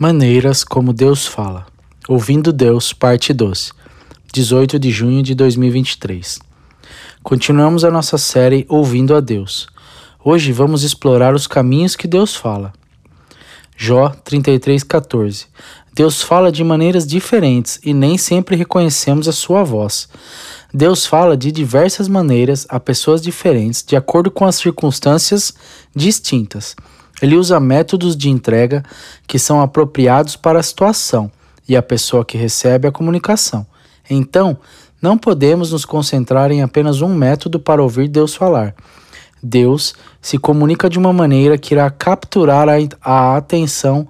Maneiras como Deus fala. Ouvindo Deus, parte 12. 18 de junho de 2023. Continuamos a nossa série Ouvindo a Deus. Hoje vamos explorar os caminhos que Deus fala. Jó 33:14. Deus fala de maneiras diferentes e nem sempre reconhecemos a sua voz. Deus fala de diversas maneiras a pessoas diferentes, de acordo com as circunstâncias distintas. Ele usa métodos de entrega que são apropriados para a situação e a pessoa que recebe a comunicação. Então, não podemos nos concentrar em apenas um método para ouvir Deus falar. Deus se comunica de uma maneira que irá capturar a, a atenção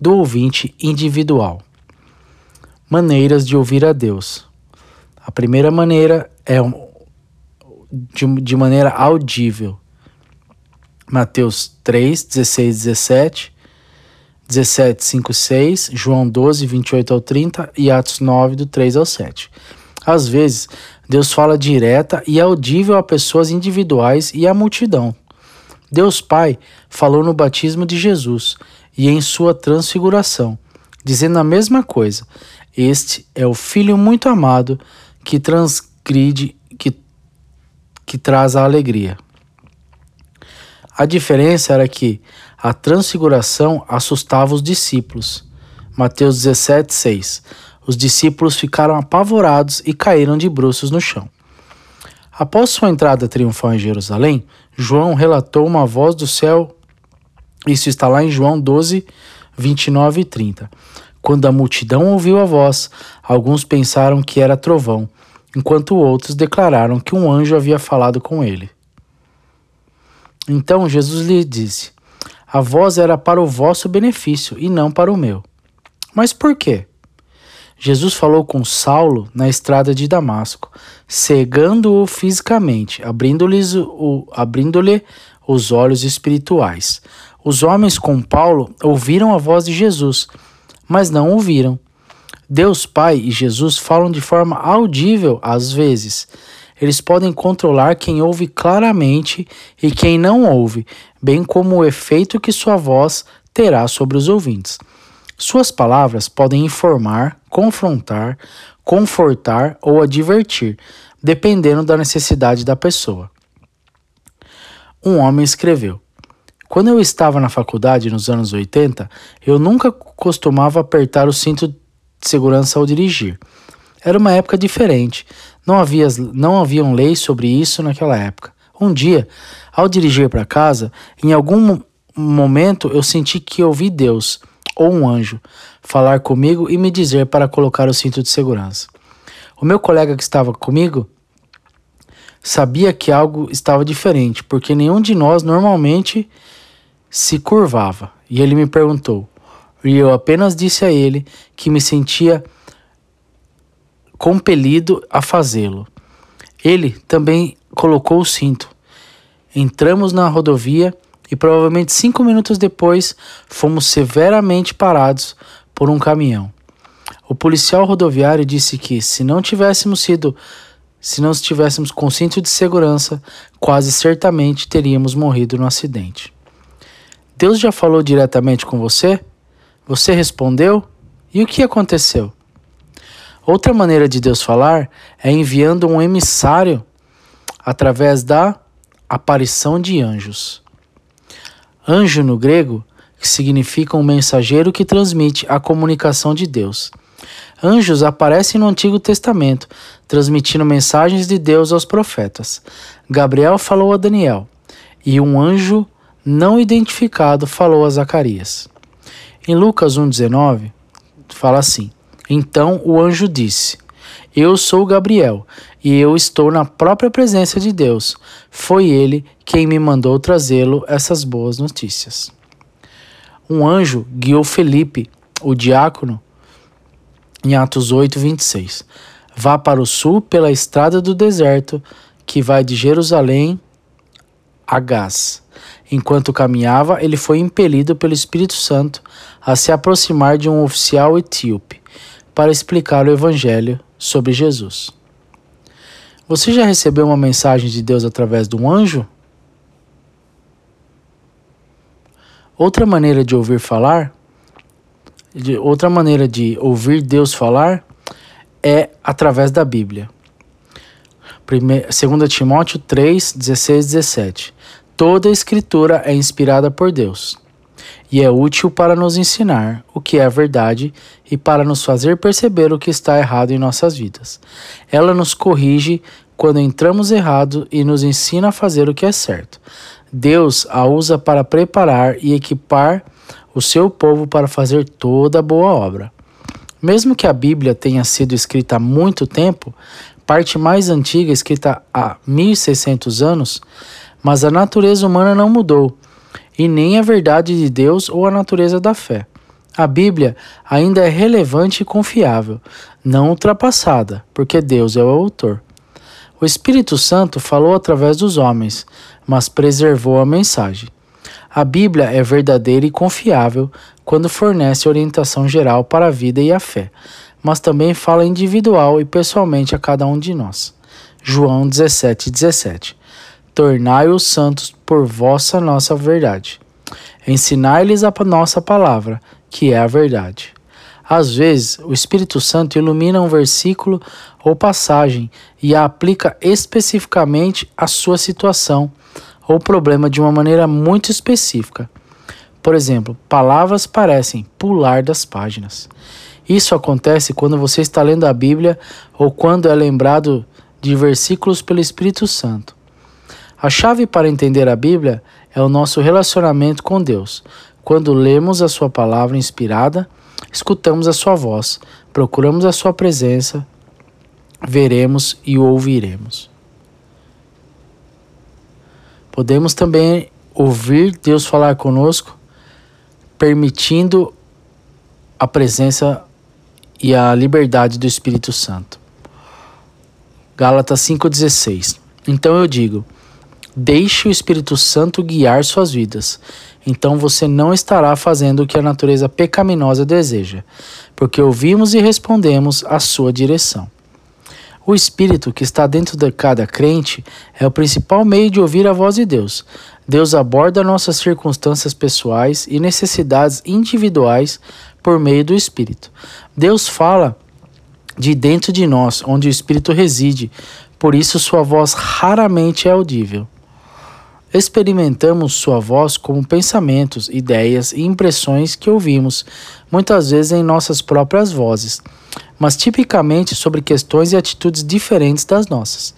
do ouvinte individual. Maneiras de ouvir a Deus. A primeira maneira é de, de maneira audível. Mateus 3, 16, 17, 17, 5, 6, João 12, 28 ao 30 e Atos 9, do 3 ao 7. Às vezes, Deus fala direta e audível a pessoas individuais e à multidão. Deus Pai falou no batismo de Jesus e em sua transfiguração, dizendo a mesma coisa. Este é o Filho muito amado que transgride, que, que traz a alegria. A diferença era que a transfiguração assustava os discípulos. Mateus 17, 6. Os discípulos ficaram apavorados e caíram de bruços no chão. Após sua entrada triunfal em Jerusalém, João relatou uma voz do céu. Isso está lá em João 12, 29 e 30. Quando a multidão ouviu a voz, alguns pensaram que era trovão, enquanto outros declararam que um anjo havia falado com ele. Então Jesus lhe disse: A voz era para o vosso benefício e não para o meu. Mas por quê? Jesus falou com Saulo na estrada de Damasco, cegando-o fisicamente, abrindo-lhe abrindo os olhos espirituais. Os homens com Paulo ouviram a voz de Jesus, mas não ouviram. Deus Pai e Jesus falam de forma audível às vezes, eles podem controlar quem ouve claramente e quem não ouve, bem como o efeito que sua voz terá sobre os ouvintes. Suas palavras podem informar, confrontar, confortar ou advertir, dependendo da necessidade da pessoa. Um homem escreveu: Quando eu estava na faculdade nos anos 80, eu nunca costumava apertar o cinto de segurança ao dirigir. Era uma época diferente. Não, havia, não haviam leis sobre isso naquela época. Um dia, ao dirigir para casa, em algum momento eu senti que ouvi Deus, ou um anjo, falar comigo e me dizer para colocar o cinto de segurança. O meu colega que estava comigo sabia que algo estava diferente, porque nenhum de nós normalmente se curvava. E ele me perguntou, e eu apenas disse a ele que me sentia compelido a fazê-lo. Ele também colocou o cinto. Entramos na rodovia e provavelmente cinco minutos depois fomos severamente parados por um caminhão. O policial rodoviário disse que se não tivéssemos sido se não estivéssemos com cinto de segurança, quase certamente teríamos morrido no acidente. Deus já falou diretamente com você? Você respondeu? E o que aconteceu? Outra maneira de Deus falar é enviando um emissário através da aparição de anjos. Anjo no grego significa um mensageiro que transmite a comunicação de Deus. Anjos aparecem no Antigo Testamento, transmitindo mensagens de Deus aos profetas. Gabriel falou a Daniel, e um anjo não identificado falou a Zacarias. Em Lucas 1,19, fala assim: então o anjo disse: Eu sou Gabriel, e eu estou na própria presença de Deus. Foi ele quem me mandou trazê-lo essas boas notícias. Um anjo guiou Felipe, o diácono, em Atos 8, 26. Vá para o sul pela estrada do deserto, que vai de Jerusalém a Gás. Enquanto caminhava, ele foi impelido pelo Espírito Santo a se aproximar de um oficial etíope para explicar o Evangelho sobre Jesus. Você já recebeu uma mensagem de Deus através de um anjo? Outra maneira de ouvir falar de outra maneira de ouvir Deus falar é através da Bíblia. 2 Timóteo 3, 16 17. Toda a escritura é inspirada por Deus e é útil para nos ensinar o que é a verdade e para nos fazer perceber o que está errado em nossas vidas. Ela nos corrige quando entramos errado e nos ensina a fazer o que é certo. Deus a usa para preparar e equipar o seu povo para fazer toda boa obra. Mesmo que a Bíblia tenha sido escrita há muito tempo, parte mais antiga escrita há 1600 anos, mas a natureza humana não mudou e nem a verdade de Deus ou a natureza da fé. A Bíblia ainda é relevante e confiável, não ultrapassada, porque Deus é o autor. O Espírito Santo falou através dos homens, mas preservou a mensagem. A Bíblia é verdadeira e confiável quando fornece orientação geral para a vida e a fé, mas também fala individual e pessoalmente a cada um de nós. João 17, 17 tornai-os santos por vossa nossa verdade. Ensinai-lhes a nossa palavra, que é a verdade. Às vezes, o Espírito Santo ilumina um versículo ou passagem e a aplica especificamente à sua situação ou problema de uma maneira muito específica. Por exemplo, palavras parecem pular das páginas. Isso acontece quando você está lendo a Bíblia ou quando é lembrado de versículos pelo Espírito Santo. A chave para entender a Bíblia é o nosso relacionamento com Deus. Quando lemos a Sua palavra inspirada, escutamos a Sua voz, procuramos a Sua presença, veremos e ouviremos. Podemos também ouvir Deus falar conosco, permitindo a presença e a liberdade do Espírito Santo. Gálatas 5,16 Então eu digo Deixe o Espírito Santo guiar suas vidas. Então você não estará fazendo o que a natureza pecaminosa deseja, porque ouvimos e respondemos à sua direção. O Espírito que está dentro de cada crente é o principal meio de ouvir a voz de Deus. Deus aborda nossas circunstâncias pessoais e necessidades individuais por meio do Espírito. Deus fala de dentro de nós, onde o Espírito reside, por isso sua voz raramente é audível. Experimentamos sua voz como pensamentos, ideias e impressões que ouvimos, muitas vezes em nossas próprias vozes, mas tipicamente sobre questões e atitudes diferentes das nossas.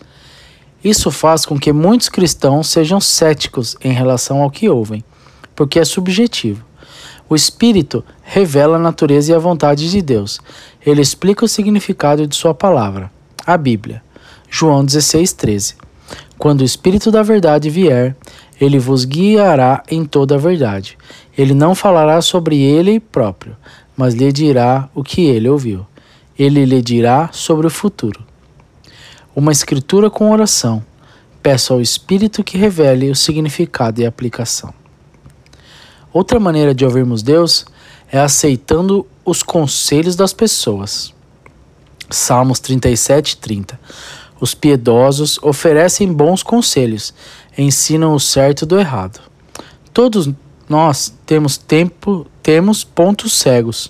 Isso faz com que muitos cristãos sejam céticos em relação ao que ouvem, porque é subjetivo. O Espírito revela a natureza e a vontade de Deus. Ele explica o significado de Sua palavra, a Bíblia. João 16, 13. Quando o Espírito da Verdade vier, ele vos guiará em toda a verdade. Ele não falará sobre ele próprio, mas lhe dirá o que ele ouviu. Ele lhe dirá sobre o futuro. Uma escritura com oração. Peço ao Espírito que revele o significado e aplicação. Outra maneira de ouvirmos Deus é aceitando os conselhos das pessoas. Salmos 37, 30. Os piedosos oferecem bons conselhos, ensinam o certo do errado. Todos nós temos tempo, temos pontos cegos,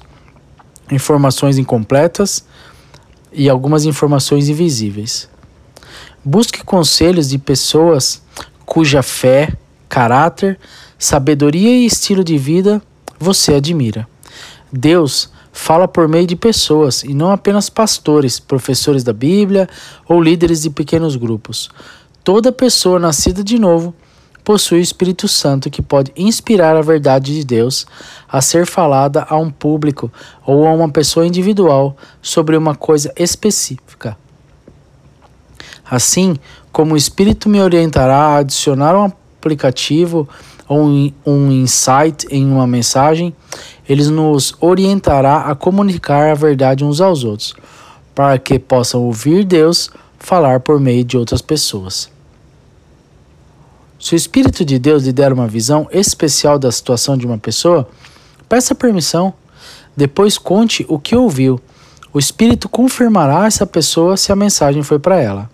informações incompletas e algumas informações invisíveis. Busque conselhos de pessoas cuja fé, caráter, sabedoria e estilo de vida você admira. Deus fala por meio de pessoas e não apenas pastores, professores da Bíblia ou líderes de pequenos grupos. Toda pessoa nascida de novo possui o Espírito Santo que pode inspirar a verdade de Deus a ser falada a um público ou a uma pessoa individual sobre uma coisa específica. Assim como o Espírito me orientará a adicionar um aplicativo ou um insight em uma mensagem, ele nos orientará a comunicar a verdade uns aos outros, para que possam ouvir Deus falar por meio de outras pessoas. Se o Espírito de Deus lhe der uma visão especial da situação de uma pessoa, peça permissão. Depois conte o que ouviu. O Espírito confirmará essa pessoa se a mensagem foi para ela.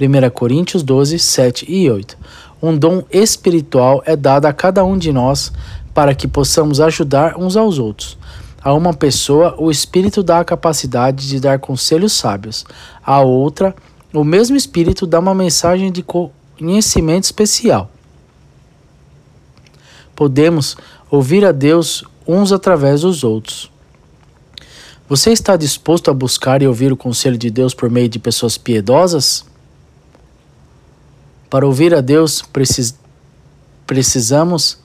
1 Coríntios 12, 7 e 8. Um dom espiritual é dado a cada um de nós para que possamos ajudar uns aos outros. A uma pessoa, o Espírito dá a capacidade de dar conselhos sábios. A outra, o mesmo Espírito dá uma mensagem de conhecimento especial. Podemos ouvir a Deus uns através dos outros. Você está disposto a buscar e ouvir o conselho de Deus por meio de pessoas piedosas? Para ouvir a Deus, precis precisamos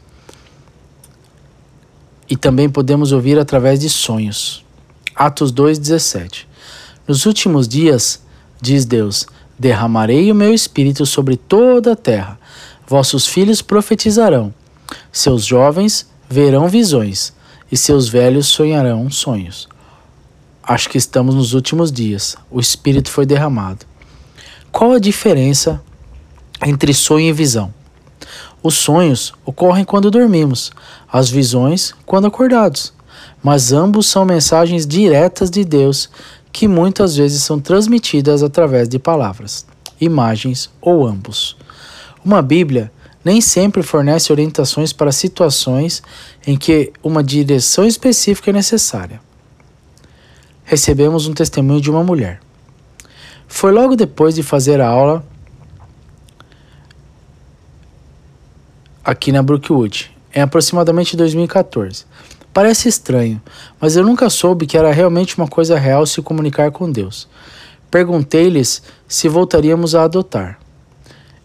e também podemos ouvir através de sonhos. Atos 2:17. Nos últimos dias, diz Deus, derramarei o meu espírito sobre toda a terra. Vossos filhos profetizarão, seus jovens verão visões e seus velhos sonharão sonhos. Acho que estamos nos últimos dias. O espírito foi derramado. Qual a diferença entre sonho e visão? Os sonhos ocorrem quando dormimos, as visões quando acordados. Mas ambos são mensagens diretas de Deus que muitas vezes são transmitidas através de palavras, imagens ou ambos. Uma Bíblia nem sempre fornece orientações para situações em que uma direção específica é necessária. Recebemos um testemunho de uma mulher. Foi logo depois de fazer a aula aqui na Brookwood, em aproximadamente 2014. Parece estranho, mas eu nunca soube que era realmente uma coisa real se comunicar com Deus. Perguntei-lhes se voltaríamos a adotar.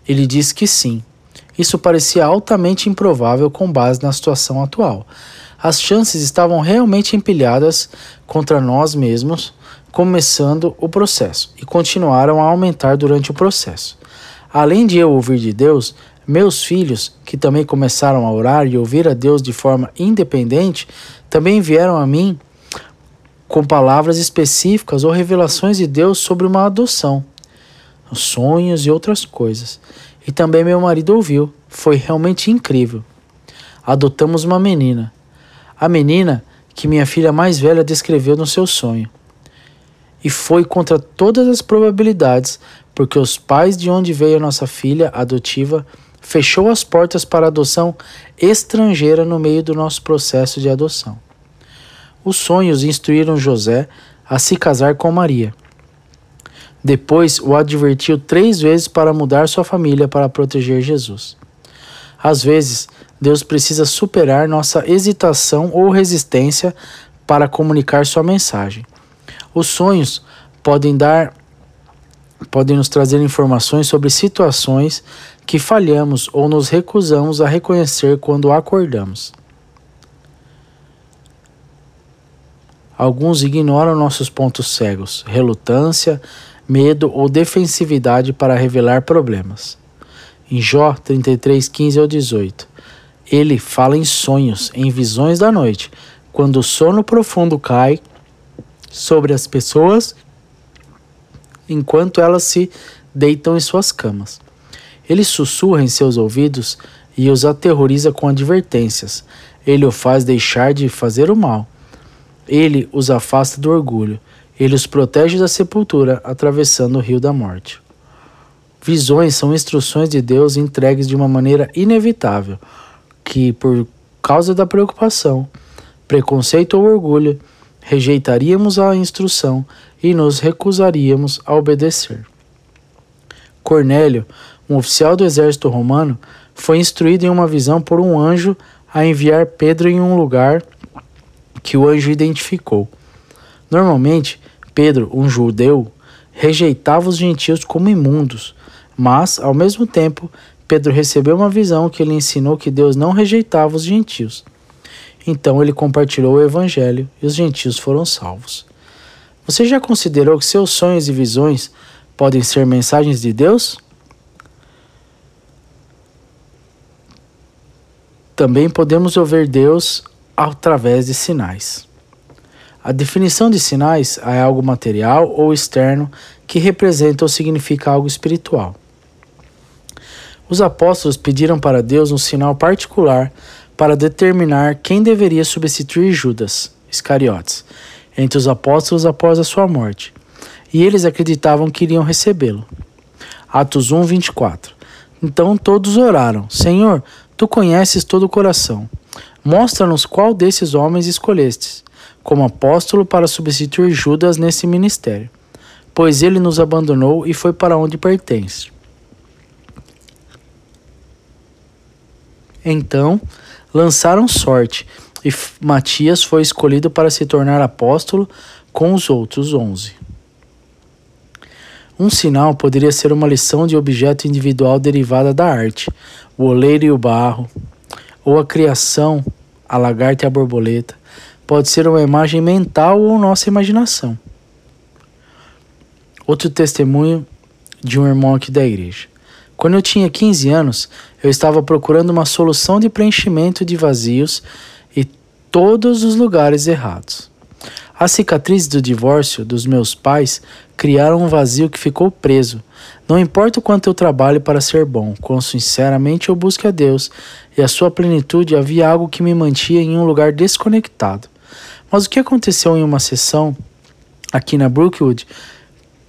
Ele disse que sim. Isso parecia altamente improvável com base na situação atual. As chances estavam realmente empilhadas contra nós mesmos, começando o processo, e continuaram a aumentar durante o processo. Além de eu ouvir de Deus, meus filhos, que também começaram a orar e ouvir a Deus de forma independente, também vieram a mim com palavras específicas ou revelações de Deus sobre uma adoção, sonhos e outras coisas. E também meu marido ouviu. Foi realmente incrível. Adotamos uma menina. A menina que minha filha mais velha descreveu no seu sonho. E foi contra todas as probabilidades, porque os pais de onde veio a nossa filha adotiva fechou as portas para adoção estrangeira no meio do nosso processo de adoção. Os sonhos instruíram José a se casar com Maria. Depois o advertiu três vezes para mudar sua família para proteger Jesus. Às vezes, Deus precisa superar nossa hesitação ou resistência para comunicar sua mensagem. Os sonhos podem dar podem nos trazer informações sobre situações que falhamos ou nos recusamos a reconhecer quando acordamos. Alguns ignoram nossos pontos cegos, relutância, medo ou defensividade para revelar problemas. Em Jó 33, 15 ao 18, ele fala em sonhos, em visões da noite, quando o sono profundo cai sobre as pessoas enquanto elas se deitam em suas camas. Ele sussurra em seus ouvidos e os aterroriza com advertências. Ele o faz deixar de fazer o mal. Ele os afasta do orgulho. Ele os protege da sepultura, atravessando o rio da morte. Visões são instruções de Deus entregues de uma maneira inevitável, que, por causa da preocupação, preconceito ou orgulho, rejeitaríamos a instrução e nos recusaríamos a obedecer. Cornélio um oficial do exército romano, foi instruído em uma visão por um anjo a enviar Pedro em um lugar que o anjo identificou. Normalmente, Pedro, um judeu, rejeitava os gentios como imundos, mas, ao mesmo tempo, Pedro recebeu uma visão que lhe ensinou que Deus não rejeitava os gentios. Então ele compartilhou o evangelho e os gentios foram salvos. Você já considerou que seus sonhos e visões podem ser mensagens de Deus? Também podemos ouvir Deus através de sinais. A definição de sinais é algo material ou externo que representa ou significa algo espiritual. Os apóstolos pediram para Deus um sinal particular para determinar quem deveria substituir Judas, Iscariotes, entre os apóstolos após a sua morte, e eles acreditavam que iriam recebê-lo. Atos 1, 24. Então todos oraram: Senhor, Tu conheces todo o coração. Mostra-nos qual desses homens escolhestes como apóstolo para substituir Judas nesse ministério, pois ele nos abandonou e foi para onde pertence. Então lançaram sorte, e Matias foi escolhido para se tornar apóstolo com os outros onze. Um sinal poderia ser uma lição de objeto individual derivada da arte, o oleiro e o barro, ou a criação, a lagarta e a borboleta. Pode ser uma imagem mental ou nossa imaginação. Outro testemunho de um irmão aqui da igreja. Quando eu tinha 15 anos, eu estava procurando uma solução de preenchimento de vazios e todos os lugares errados. As cicatrizes do divórcio dos meus pais criaram um vazio que ficou preso. Não importa o quanto eu trabalhe para ser bom, quão sinceramente eu busque a Deus e a sua plenitude, havia algo que me mantinha em um lugar desconectado. Mas o que aconteceu em uma sessão aqui na Brookwood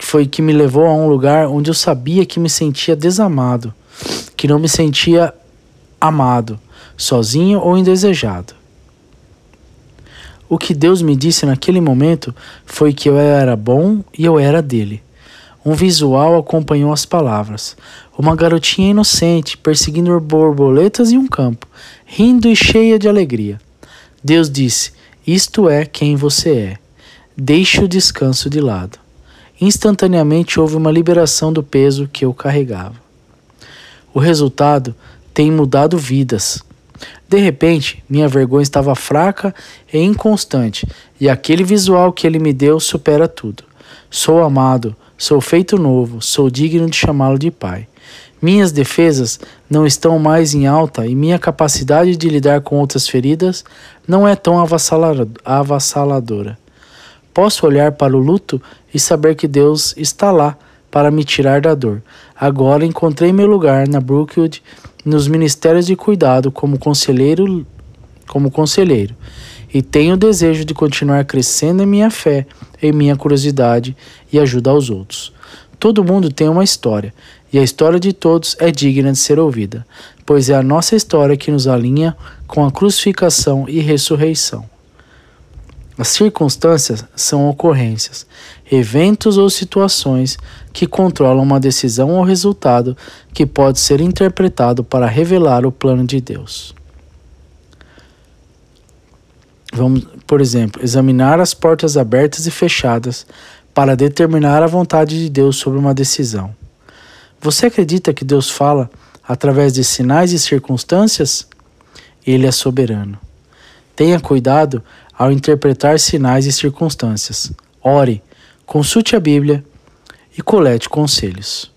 foi que me levou a um lugar onde eu sabia que me sentia desamado, que não me sentia amado, sozinho ou indesejado. O que Deus me disse naquele momento foi que eu era bom e eu era dele. Um visual acompanhou as palavras. Uma garotinha inocente, perseguindo borboletas em um campo, rindo e cheia de alegria. Deus disse: Isto é quem você é. Deixe o descanso de lado. Instantaneamente houve uma liberação do peso que eu carregava. O resultado tem mudado vidas. De repente, minha vergonha estava fraca e inconstante, e aquele visual que ele me deu supera tudo. Sou amado, sou feito novo, sou digno de chamá-lo de pai. Minhas defesas não estão mais em alta e minha capacidade de lidar com outras feridas não é tão avassaladora. Posso olhar para o luto e saber que Deus está lá para me tirar da dor. Agora encontrei meu lugar na Brookwood nos ministérios de cuidado como conselheiro, como conselheiro, e tenho o desejo de continuar crescendo em minha fé, em minha curiosidade e ajuda aos outros. Todo mundo tem uma história, e a história de todos é digna de ser ouvida, pois é a nossa história que nos alinha com a crucificação e ressurreição. As circunstâncias são ocorrências, eventos ou situações que controlam uma decisão ou resultado que pode ser interpretado para revelar o plano de Deus. Vamos, por exemplo, examinar as portas abertas e fechadas para determinar a vontade de Deus sobre uma decisão. Você acredita que Deus fala através de sinais e circunstâncias? Ele é soberano. Tenha cuidado ao interpretar sinais e circunstâncias. Ore, consulte a Bíblia e colete conselhos.